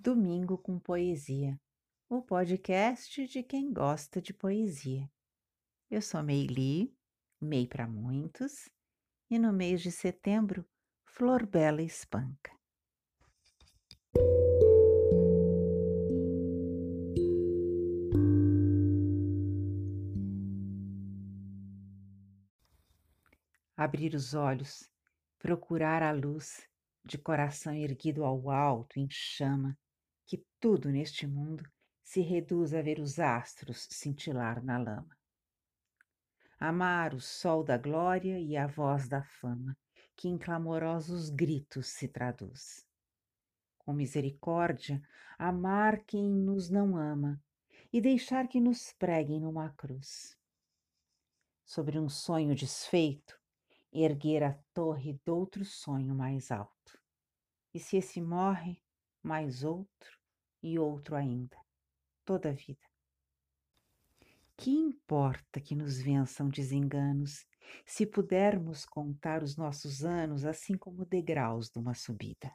Domingo com Poesia, o podcast de quem gosta de poesia. Eu sou Meili, Mei para muitos, e no mês de setembro, Flor Bela espanca. Abrir os olhos, procurar a luz, de coração erguido ao alto em chama, que tudo neste mundo se reduz a ver os astros cintilar na lama. Amar o sol da glória e a voz da fama, que em clamorosos gritos se traduz. Com misericórdia, amar quem nos não ama e deixar que nos preguem numa cruz. Sobre um sonho desfeito, erguer a torre d'outro sonho mais alto. E se esse morre, mais outro, e outro ainda, toda a vida. Que importa que nos vençam desenganos, se pudermos contar os nossos anos assim como degraus de uma subida?